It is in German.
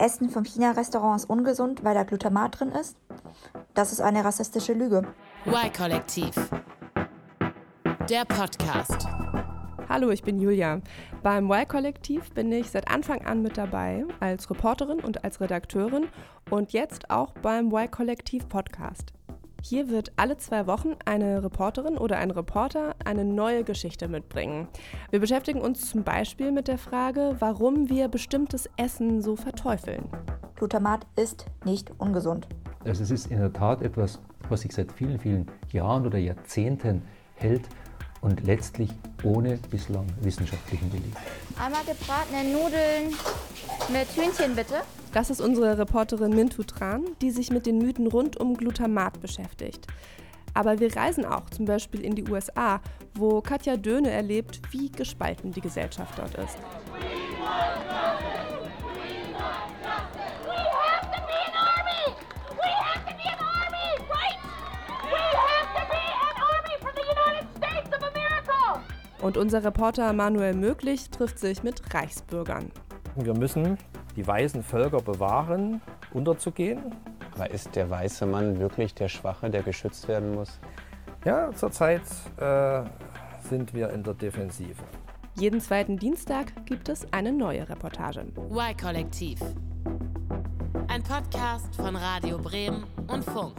Essen vom China-Restaurant ist ungesund, weil da Glutamat drin ist. Das ist eine rassistische Lüge. Y-Kollektiv. Der Podcast. Hallo, ich bin Julia. Beim Y-Kollektiv bin ich seit Anfang an mit dabei, als Reporterin und als Redakteurin und jetzt auch beim Y-Kollektiv Podcast. Hier wird alle zwei Wochen eine Reporterin oder ein Reporter eine neue Geschichte mitbringen. Wir beschäftigen uns zum Beispiel mit der Frage, warum wir bestimmtes Essen so verteufeln. Glutamat ist nicht ungesund. Also es ist in der Tat etwas, was sich seit vielen, vielen Jahren oder Jahrzehnten hält und letztlich ohne bislang wissenschaftlichen Beleg. Einmal gebratene Nudeln mit Hühnchen bitte. Das ist unsere Reporterin Mintu Tran, die sich mit den Mythen rund um Glutamat beschäftigt. Aber wir reisen auch zum Beispiel in die USA, wo Katja Döhne erlebt, wie gespalten die Gesellschaft dort ist. Und unser Reporter Manuel Möglich trifft sich mit Reichsbürgern. Wir müssen die weißen Völker bewahren, unterzugehen. Aber ist der weiße Mann wirklich der Schwache, der geschützt werden muss? Ja, zurzeit äh, sind wir in der Defensive. Jeden zweiten Dienstag gibt es eine neue Reportage. Y-Kollektiv. Ein Podcast von Radio Bremen und Funk.